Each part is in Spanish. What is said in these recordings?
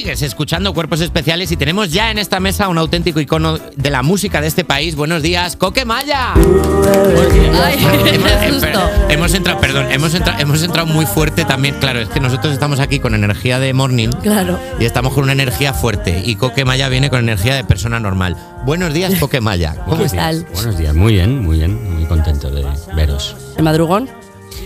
Sigues escuchando Cuerpos Especiales y tenemos ya en esta mesa un auténtico icono de la música de este país. Buenos días, Coque Maya. hemos, hemos entrado, perdón, hemos entrado, hemos entrado muy fuerte también. Claro, es que nosotros estamos aquí con energía de morning. Claro. Y estamos con una energía fuerte. Y Coque Maya viene con energía de persona normal. Buenos días, Coque Maya. ¿Cómo Buenos estás? días. Buenos días, muy bien, muy bien, muy contento de veros. ¿El madrugón?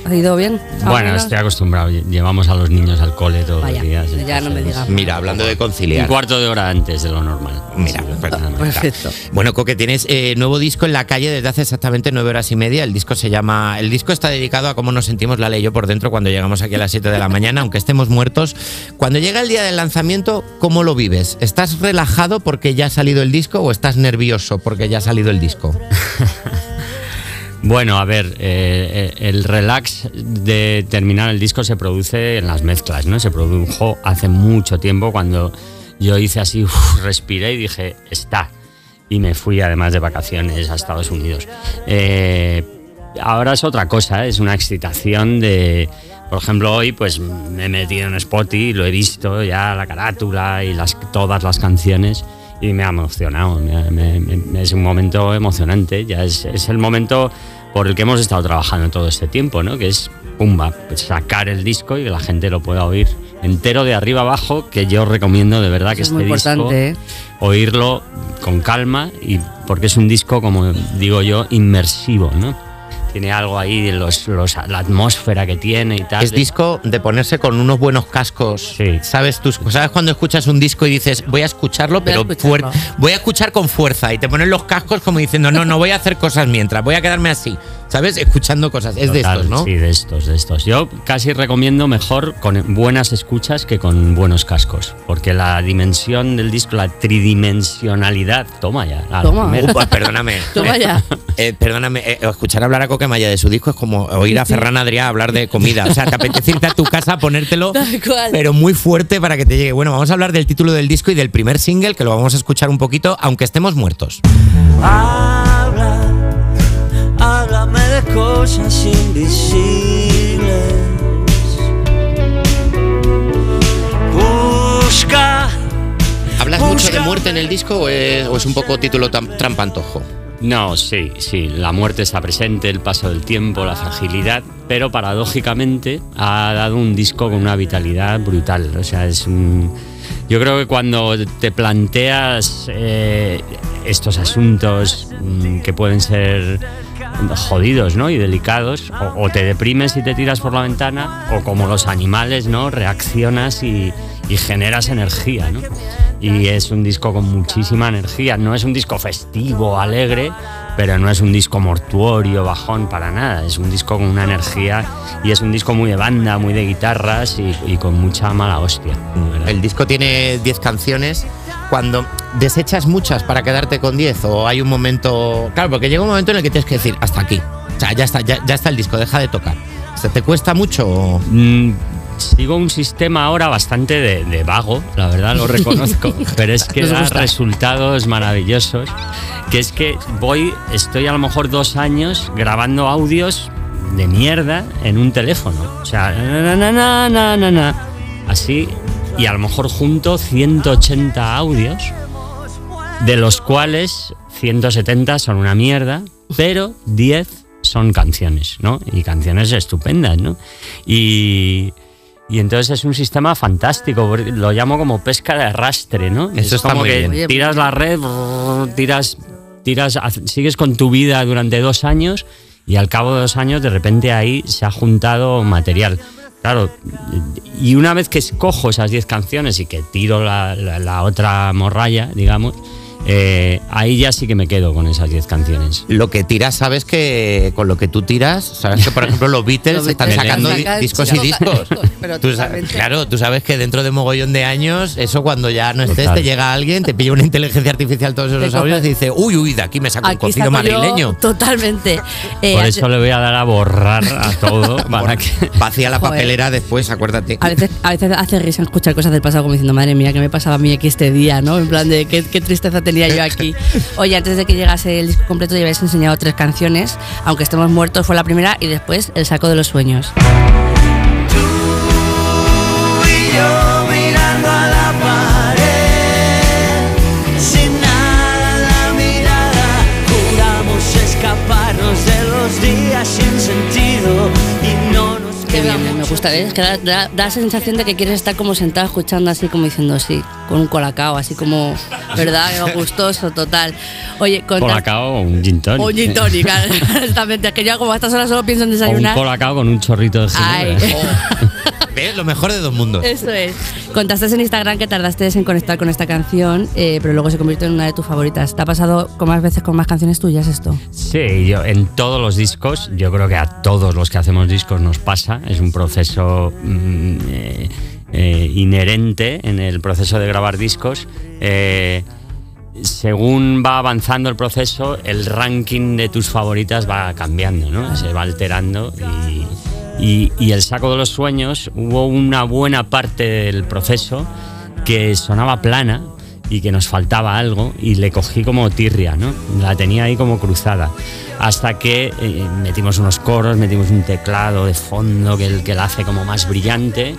¿Ha ido bien? Bueno, ¿Alguna? estoy acostumbrado, llevamos a los niños al cole todos Vaya, los días. ya no me entonces, digas. Mira, hablando de Un conciliar. cuarto de hora antes de lo normal. Mira, Sí, perdón. Perfecto. Bueno, Coque, tienes eh, nuevo disco en la calle desde hace exactamente nueve horas y media. El disco se llama. El disco está dedicado a cómo nos sentimos la ley y yo por dentro cuando llegamos aquí a las 7 de la mañana, aunque estemos muertos. Cuando llega el día del lanzamiento, ¿cómo lo vives? ¿Estás relajado porque ya ha salido el disco o estás nervioso porque ya ha salido el disco? Bueno, a ver, eh, eh, el relax de terminar el disco se produce en las mezclas, ¿no? Se produjo hace mucho tiempo cuando yo hice así, uf, respiré y dije, está. Y me fui además de vacaciones a Estados Unidos. Eh, ahora es otra cosa, ¿eh? es una excitación de... Por ejemplo, hoy pues me he metido en Spotify, lo he visto ya la carátula y las, todas las canciones y me ha emocionado. me- me- me- es un momento emocionante, ya es, es el momento por el que hemos estado trabajando todo este tiempo, ¿no? Que es, pumba, pues, sacar el disco y que la gente lo pueda oír entero de arriba abajo, que yo recomiendo de verdad que es este muy disco importante, ¿eh? oírlo con calma y porque es un disco como digo yo inmersivo no tiene algo ahí de los, los- la atmósfera que tiene y tal Es disco de ponerse con unos buenos cascos. Sí. ¿Sabes? Tus, ¿Sabes cuando escuchas un disco y dices, voy a escucharlo, Voy a pero escucharlo. voy a escuchar con fuerza? Y te ponen los cascos como diciendo, no, no voy a hacer cosas mientras, voy a quedarme así. ¿Sabes? Escuchando cosas. Es de estos, ¿no? Sí, de estos, de estos. Yo casi recomiendo mejor con buenas escuchas que con buenos cascos, porque la dimensión del disco, la tridimensionalidad, toma ya. la Toma. Upa, perdóname. Toma ya. Eh, perdóname, eh, escuchar hablar a Coquemaya de su disco es como oír a Ferran Adrià hablar de comida. O sea, te apetece irte a tu casa a ponértelo, Tal cual. pero muy fuerte para que te llegue. Bueno, vamos a hablar del título del disco y del primer single, que lo vamos a escuchar un poquito, aunque estemos muertos. Habla, de cosas invisibles. Busca, ¿Hablas mucho de muerte en el disco o es, o es un poco título trampantojo? No, sí, sí, la muerte está presente, el paso del tiempo, la fragilidad, pero paradójicamente ha dado un disco con una vitalidad brutal. O sea, es un... Yo creo que cuando te planteas eh, estos asuntos mm, que pueden ser jodidos ¿no? y delicados, o, te deprimes y te tiras por la ventana, o como los animales, ¿no? reaccionas y, y generas energía. ¿no? Y es un disco con muchísima energía. No es un disco festivo, alegre, pero no es un disco mortuorio, bajón, para nada. Es un disco con una energía y es un disco muy de banda, muy de guitarras y, con mucha mala hostia. El disco tiene 10 canciones. Cuando desechas muchas para quedarte con 10 o hay un momento... Claro, porque llega un momento en el que tienes que decir, hasta aquí. O sea, ya está, ya, ya está el disco, deja de tocar. ¿Se te cuesta mucho? Mm, sigo un sistema ahora bastante de, de vago, la verdad lo reconozco, pero es que da resultados maravillosos. Que es que voy, estoy a lo mejor dos años grabando audios de mierda en un teléfono. O sea, na, na, na, na, na, na, así, y a lo mejor junto 180 audios, de los cuales 170 son una mierda, pero 10 son canciones, ¿no? Y canciones estupendas, ¿no? Y, y entonces es un sistema fantástico, lo llamo como pesca de arrastre, ¿no? Eso es está como muy que bien. Tiras la red, brrr, tiras, tiras, sigues con tu vida durante dos años y al cabo de dos años de repente ahí se ha juntado material. Claro, y una vez que escojo esas 10 canciones y que tiro la, la- la otra morralla, digamos, eh, ahí ya sí que me quedo con esas 10 canciones. Lo que tiras, sabes que con lo que tú tiras, sabes que por ejemplo los Beatles Los están Beatles sacando sacan di- discos y discos, pero Tú sa- totalmente. claro, tú sabes que dentro de mogollón de años, eso cuando ya no estés, Total. te llega alguien, te pilla una inteligencia artificial todos esos audios y dice, uy, uy, de aquí me saco un Aquí cocido saco yo madrileño. Totalmente. Eh, Por eso le voy a dar a borrar a todo para que... Vacía la Joder. papelera después, acuérdate. A veces, a veces hace risa escuchar cosas del pasado como diciendo, madre mía, ¿qué me pasaba a mí aquí este día? ¿no? En plan de qué, qué tristeza tenía tenía yo aquí. Oye, antes de que llegase el disco completo, ya habéis enseñado tres canciones. Aunque estemos muertos fue la primera y después El saco de los sueños. Me gusta, ¿eh? es que da, da- sensación de que quieres estar como sentado escuchando así como diciendo sí, con un colacao, así como, ¿verdad? Gustoso, total. Oye, con Colacao o un gin tonic. O gin tonic, exactamente. Es que yo como a estas horas solo pienso en O un desayunar. colacao con un chorrito de Ay. Lo mejor de dos mundos. Eso es. Contaste en Instagram que tardaste en conectar con esta canción, eh, pero luego se convirtió en una de tus favoritas. ¿Te ha pasado con más veces con más canciones tuyas esto? Sí, yo en todos los discos, yo creo que a todos los que hacemos discos nos pasa, es un proceso mm, eh, eh, inherente en el proceso de grabar discos. Eh, según va avanzando el proceso, el ranking de tus favoritas va cambiando, ¿no? Se va alterando y, y- el saco de los sueños hubo una buena parte del proceso que sonaba plana y que nos faltaba algo y le cogí como tirria, ¿no? La tenía ahí como cruzada. Hasta que eh, metimos unos coros, metimos un teclado de fondo que, que la hace como más brillante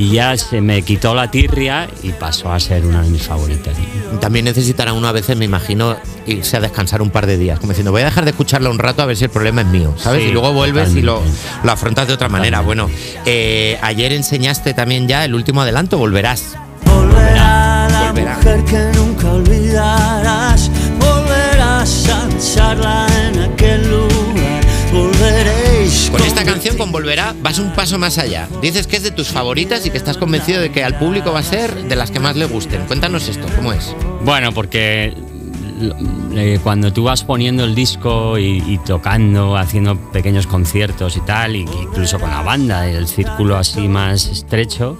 y ya se me quitó la tirria y pasó a ser una de mis favoritas. También necesitará uno a veces, me imagino, irse a descansar un par de días. Como diciendo, voy a dejar de escucharla un rato a ver si el problema es mío, ¿sabes? Sí, y luego vuelves y lo, lo afrontas de otra manera. Bueno, eh, ayer enseñaste también ya el último adelanto, volverás. Volverá la Volverá. mujer que nunca olvidarás. Volverás a en aquel lugar. Volveréis. Con esta canción, con Volverá, vas un paso más allá. Dices que es de tus favoritas y que estás convencido de que al público va a ser de las que más le gusten. Cuéntanos esto, ¿cómo es? Bueno, porque eh, cuando tú vas poniendo el disco y, tocando, haciendo pequeños conciertos y tal, y incluso con la banda, el círculo así más estrecho,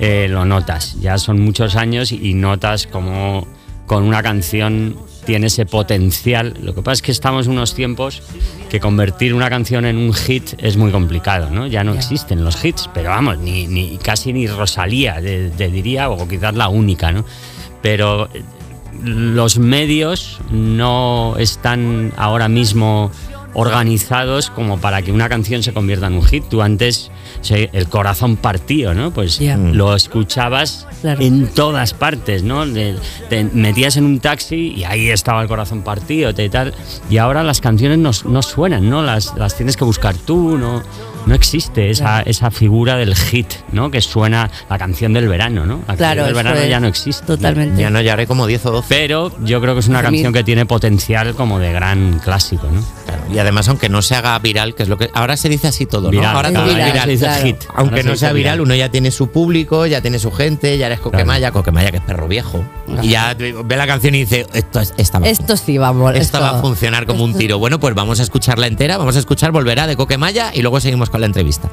eh, lo notas. Ya son muchos años y notas como con una canción tiene ese potencial. Lo que pasa es que estamos en unos tiempos que convertir una canción en un hit es muy complicado, ¿no? Ya no existen los hits, pero vamos, ni, ni casi ni Rosalía, te, te diría, o quizás la única, ¿no? Pero eh, los medios no están ahora mismo organizados como para que una canción se convierta en un hit. Tú antes, se- el corazón partido, ¿no? Pues Ya. lo escuchabas Claro. en todas partes, ¿no? De- te metías en un taxi y ahí estaba el corazón partido y tal. Y ahora las canciones no, no suenan, ¿no? Las, las tienes que buscar tú, ¿no? No existe esa, Claro. esa figura del hit, ¿no? Que suena la canción del verano, ¿no? La Claro, canción del verano es. ya no existe. Totalmente. Ya no, ya haré como 10 o 12. Pero yo creo que es una canción que tiene potencial como de gran clásico, ¿no? Claro, Y además, aunque no se haga viral, que es lo que. Ahora se dice así todo, ¿no? Viral, ahora todo es viral, viral. se dice claro. hit. Aunque no sea viral, uno ya tiene su público, ya tiene su gente, ya eres Coquemaya, Coquemaya que es perro viejo. Y ya ve la canción y dice, esto, es- esta va a Esto sí, vamos. Esto esto- va a funcionar como un tiro. Bueno, pues vamos a escucharla entera, vamos a escuchar Volverá de Coquemaya y luego seguimos con la entrevista.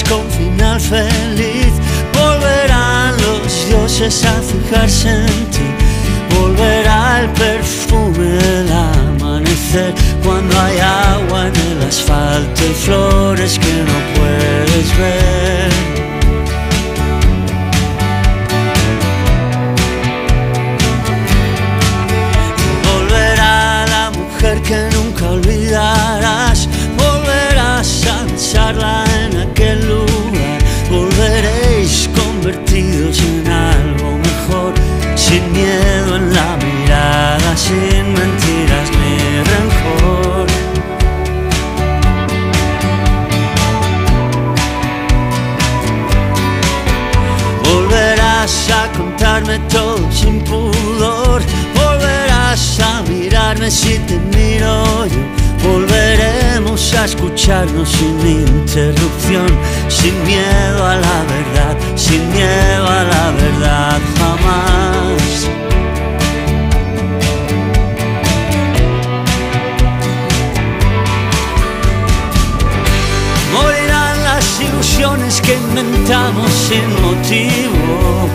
Con final feliz. Volverán los dioses a fijarse en ti. Volverá el perfume del amanecer cuando hay agua en el asfalto y flores que no puedes ver. Volverá la mujer que nunca olvidarás. Volverás a besarla sin mentiras ni rencor. Volverás a contarme todo sin pudor. Volverás a mirarme si te miro yo. Volveremos a escucharnos sin interrupción, sin miedo a la verdad, sin miedo a la verdad jamás. Inventamos sin motivo.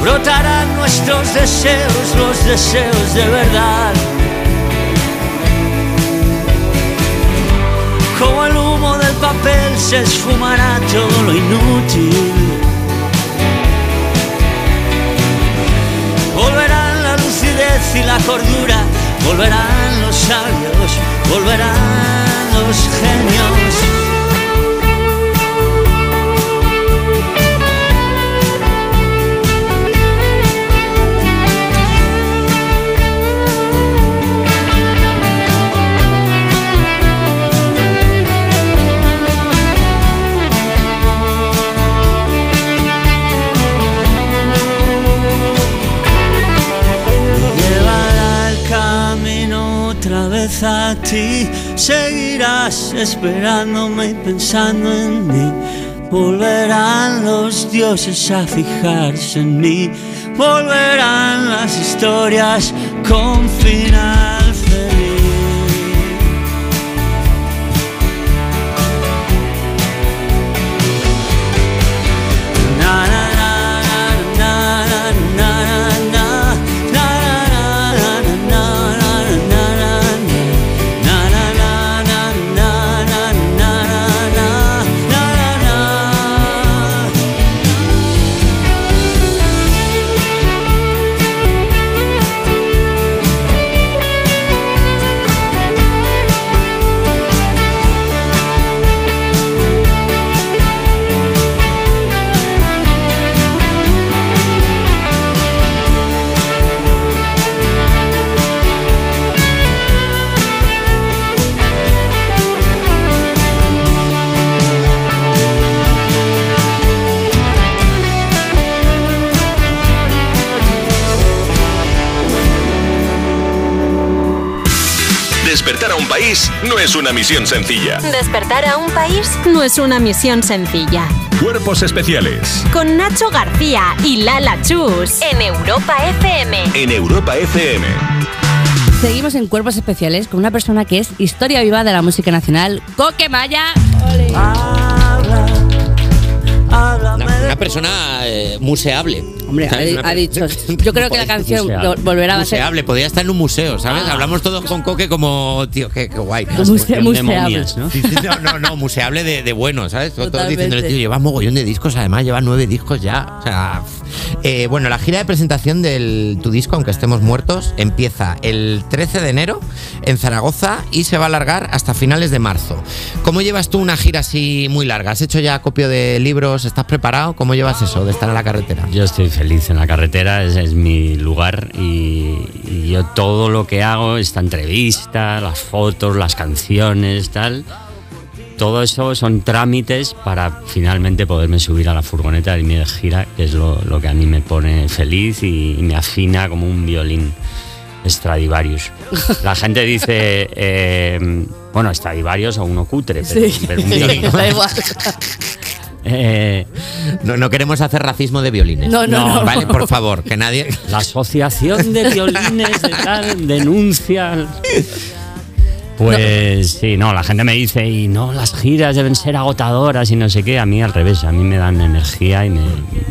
Brotarán nuestros deseos, los deseos de verdad. Como el humo del papel se esfumará todo lo inútil. Volverán la lucidez y la cordura, volverán los sabios, volverán los genios. A ti. Seguirás esperándome y pensando en mí. Volverán los dioses a fijarse en mí. Volverán las historias con final Despertar a un país no es una misión sencilla. Despertar a un país no es una misión sencilla. Cuerpos especiales Con Nacho García y Lala Chus en Europa FM. en Europa FM. Seguimos en Cuerpos Especiales con una persona que es historia viva de la música nacional, Coque Maya. Habla, háblame una persona eh, museable. Hombre, ¿Sabes? ha, Una ha per- dicho. Yo creo que la canción Museable. volverá a ser. Museable, podría estar en un museo, ¿sabes? Ah. Hablamos todos con Coque como, tío, qué, qué guay. Muse- Cuestión de museable. momias, ¿no? Sí, sí, No, no, no, museable de, de bueno, ¿sabes? Todos Totalmente. diciéndole, tío, lleva mogollón de discos, además lleva nueve discos ya. O sea, eh, bueno, la gira de presentación del tu disco, aunque estemos muertos, empieza el 13 de enero en Zaragoza y se va a alargar hasta finales de marzo. ¿Cómo llevas tú una gira así muy larga? ¿Has hecho ya acopio de libros? ¿Estás preparado? ¿Cómo llevas eso de estar en la carretera? Yo estoy feliz en la carretera, ese es mi lugar y, y yo todo lo que hago, esta entrevista, las fotos, las canciones, tal, todo eso son trámites para finalmente poderme subir a la furgoneta de mi gira, que es lo, lo que a mí me pone feliz y, y me afina como un violín. Stradivarius. La gente dice, eh, bueno, Stradivarius o uno cutre, pero, Sí. pero un violín. Eh, No, no queremos hacer racismo de violines. No, no, no. Vale, por favor, que nadie. La asociación de violines de tal denuncia. Pues sí, no, la gente me dice, y no, las giras deben ser agotadoras y no sé qué. A mí al revés, a mí me dan energía y me-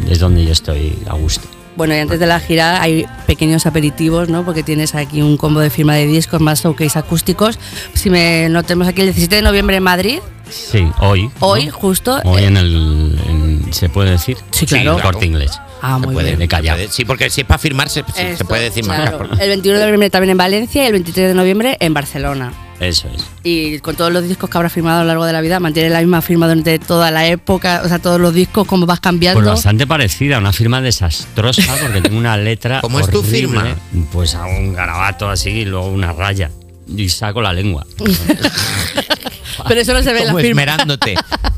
es donde yo estoy a gusto. Bueno, y antes de la gira hay pequeños aperitivos, ¿no? Porque tienes aquí un combo de firma de discos más showcase acústicos. Si me no tenemos aquí el 17 de noviembre en Madrid, Sí, hoy. hoy ¿no? justo. Hoy eh, en el. en- ¿Se puede decir? Sí, claro. el corte inglés. Ah, Se muy puede, bien. de puede. Sí, porque si es para firmarse, sí, se puede decir claro. marcas. El 21 de noviembre también en Valencia y el 23 de noviembre en Barcelona. Eso es. Y con todos los discos que habrás firmado a lo largo de la vida, mantiene la misma firma durante toda la época, o sea, todos los discos, cómo vas cambiando. Pues bastante parecida, una firma desastrosa porque tengo una letra. ¿Cómo es tu firma? Pues a un garabato así y luego una raya. Y saco la lengua. Pero eso no se ve en la firma. esmerándote.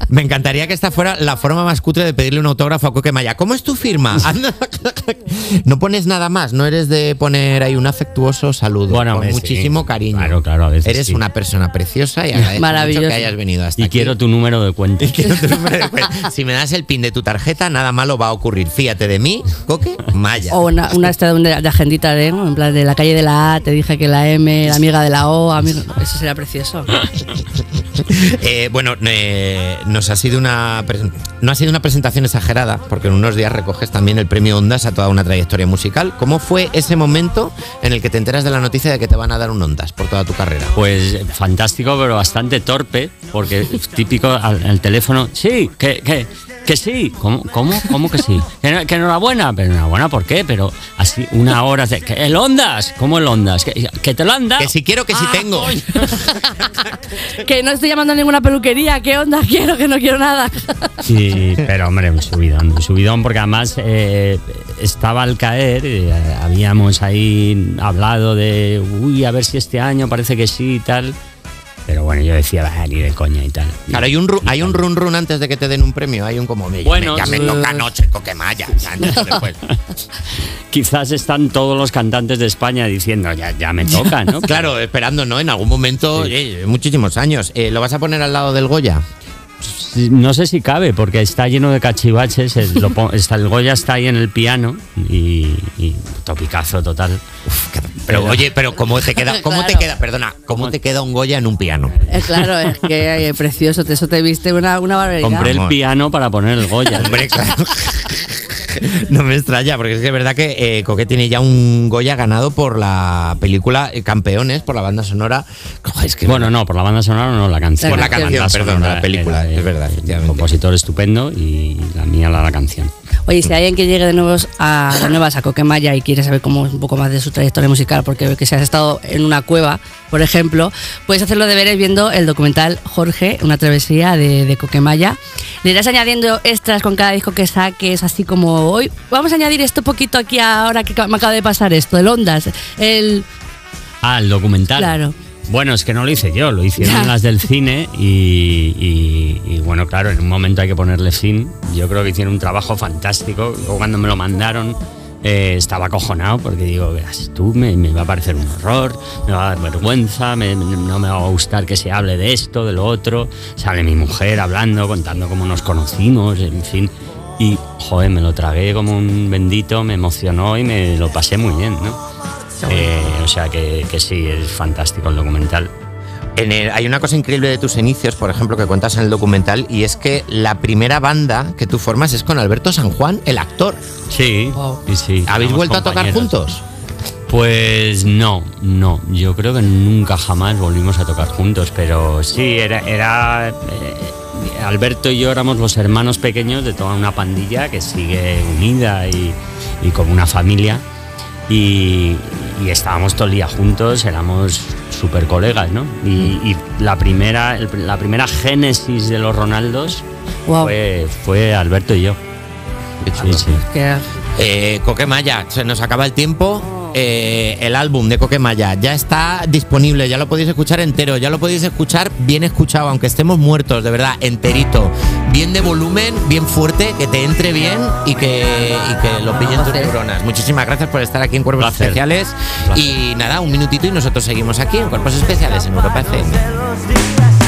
Me encantaría que esta fuera la forma más cutre de pedirle un autógrafo a Coque Maya. ¿Cómo es tu firma? No pones nada más, no eres de poner ahí un afectuoso saludo. Bueno, con sí. muchísimo cariño. Claro, claro, a veces Eres sí. una persona preciosa y agradezco mucho que hayas venido hasta Y aquí. quiero tu número de cuenta. Y quiero tu número de cuenta. Si me das el pin de tu tarjeta, nada malo va a ocurrir. Fíjate de mí, Coque Maya. O una, una esta de, de agendita de, ¿no? en plan de la calle de la A, te dije que la M, la amiga de la O, amigo, eso sería precioso. Eh, bueno, eh, nos ha sido una no ha sido una presentación exagerada, porque en unos días recoges también el premio Ondas a toda una trayectoria musical. ¿Cómo fue ese momento en el que te enteras de la noticia de que te van a dar un Ondas por toda tu carrera? Pues fantástico, pero bastante torpe, porque típico al teléfono. Sí, que, que, que sí. ¿Cómo, cómo, cómo que sí? Que, no- que enhorabuena. Pero enhorabuena, ¿por qué? Pero así, una hora. De, que ¿El Ondas? ¿Cómo el Ondas? ¿Que, que te lo han dado? Que si quiero, que si Ah, tengo. que no estoy llamando a ninguna peluquería, ¿qué onda? Quiero que no quiero nada. Sí, pero hombre, un subidón, un subidón, porque además eh, estaba al caer, eh, habíamos ahí hablado de, uy, a ver si este año parece que sí y tal. Pero bueno, yo decía, "Bah, ni de coña y tal. Claro, hay un, ru- hay un run run antes de que te den un premio, hay un como me, Bueno, ya me, ya me sí. toca anoche Coque Maya. ya no sé después. Quizás están todos los cantantes de España diciendo, ya, ya me toca, ¿no? Claro, esperando, ¿no? En algún momento, Sí. muchísimos años. Eh, ¿Lo vas a poner al lado del Goya? No sé si cabe, porque está lleno de cachivaches. El, lo pon- está, el Goya está ahí en el piano y, y topicazo total. Pero oye, pero ¿cómo te queda, cómo te queda, perdona, cómo te queda un Goya en un piano? Eh, claro, es que eh, precioso, te- eso te viste una, una barbaridad. Compré el piano para poner el Goya. Hombre, claro. No me extraña, porque es que es verdad que eh, Coque tiene ya un Goya ganado por la película eh, Campeones, por la banda sonora. Joder, es que Bueno, no, por la banda sonora no, la canción. Por la canción, banda perdón, sonora, la película, es verdad, compositor estupendo y la mía la, la canción. Oye, si hay alguien que llegue de nuevos a de nuevas a Coquemaya y quiere saber cómo es un poco más de su trayectoria musical, porque que si has estado en una cueva, por ejemplo, puedes hacer los deberes viendo el documental Jorge, una travesía de, de Coquemaya. Le irás añadiendo extras con cada disco que saques, así como hoy vamos a añadir esto poquito aquí ahora que me acaba de pasar esto, el Ondas, el Ah, el documental. Claro. Bueno, es que no lo hice yo, lo hicieron Ya. las del cine y, y- y, bueno, claro, en un momento hay que ponerle fin. Yo creo que hicieron un trabajo fantástico. Luego cuando me lo mandaron eh, estaba acojonado porque digo, verás tú, me, me va a parecer un horror, me va a dar vergüenza, me- no me va a gustar que se hable de esto, de lo otro. Sale mi mujer hablando, contando cómo nos conocimos, en fin. Y, joder, me lo tragué como un bendito, me emocionó y me lo pasé muy bien, ¿no? Eh, o sea que, que sí, es fantástico el documental. En el- hay una cosa increíble de tus inicios, por ejemplo, que cuentas en el documental, y es que la primera banda que tú formas es con Alberto San Juan, el actor. Sí, Wow. sí, sí. ¿Habéis vuelto a tocar juntos? Pues no, no. Yo creo que nunca jamás volvimos a tocar juntos, pero sí, era, era eh, Alberto y yo éramos los hermanos pequeños de toda una pandilla que sigue unida y, y como una familia. Y, y estábamos todo el día juntos, éramos súper colegas, ¿no? Y, y la, primera, el- la primera génesis de los Ronaldos Wow. fue, fue Alberto y yo. Sí, sí. que Eh, Coquemaya, se nos acaba el tiempo. Eh, el álbum de Coquemaya ya está disponible, ya lo podéis escuchar entero, ya lo podéis escuchar bien escuchado, aunque estemos muertos, de verdad, enterito. Bien de volumen, bien fuerte, que te entre bien y que, y que lo pillen tus neuronas. Muchísimas gracias por estar aquí en Cuerpos Placer. Especiales. Placer. Y nada, un minutito y nosotros seguimos aquí en Cuerpos Especiales en Europa FM.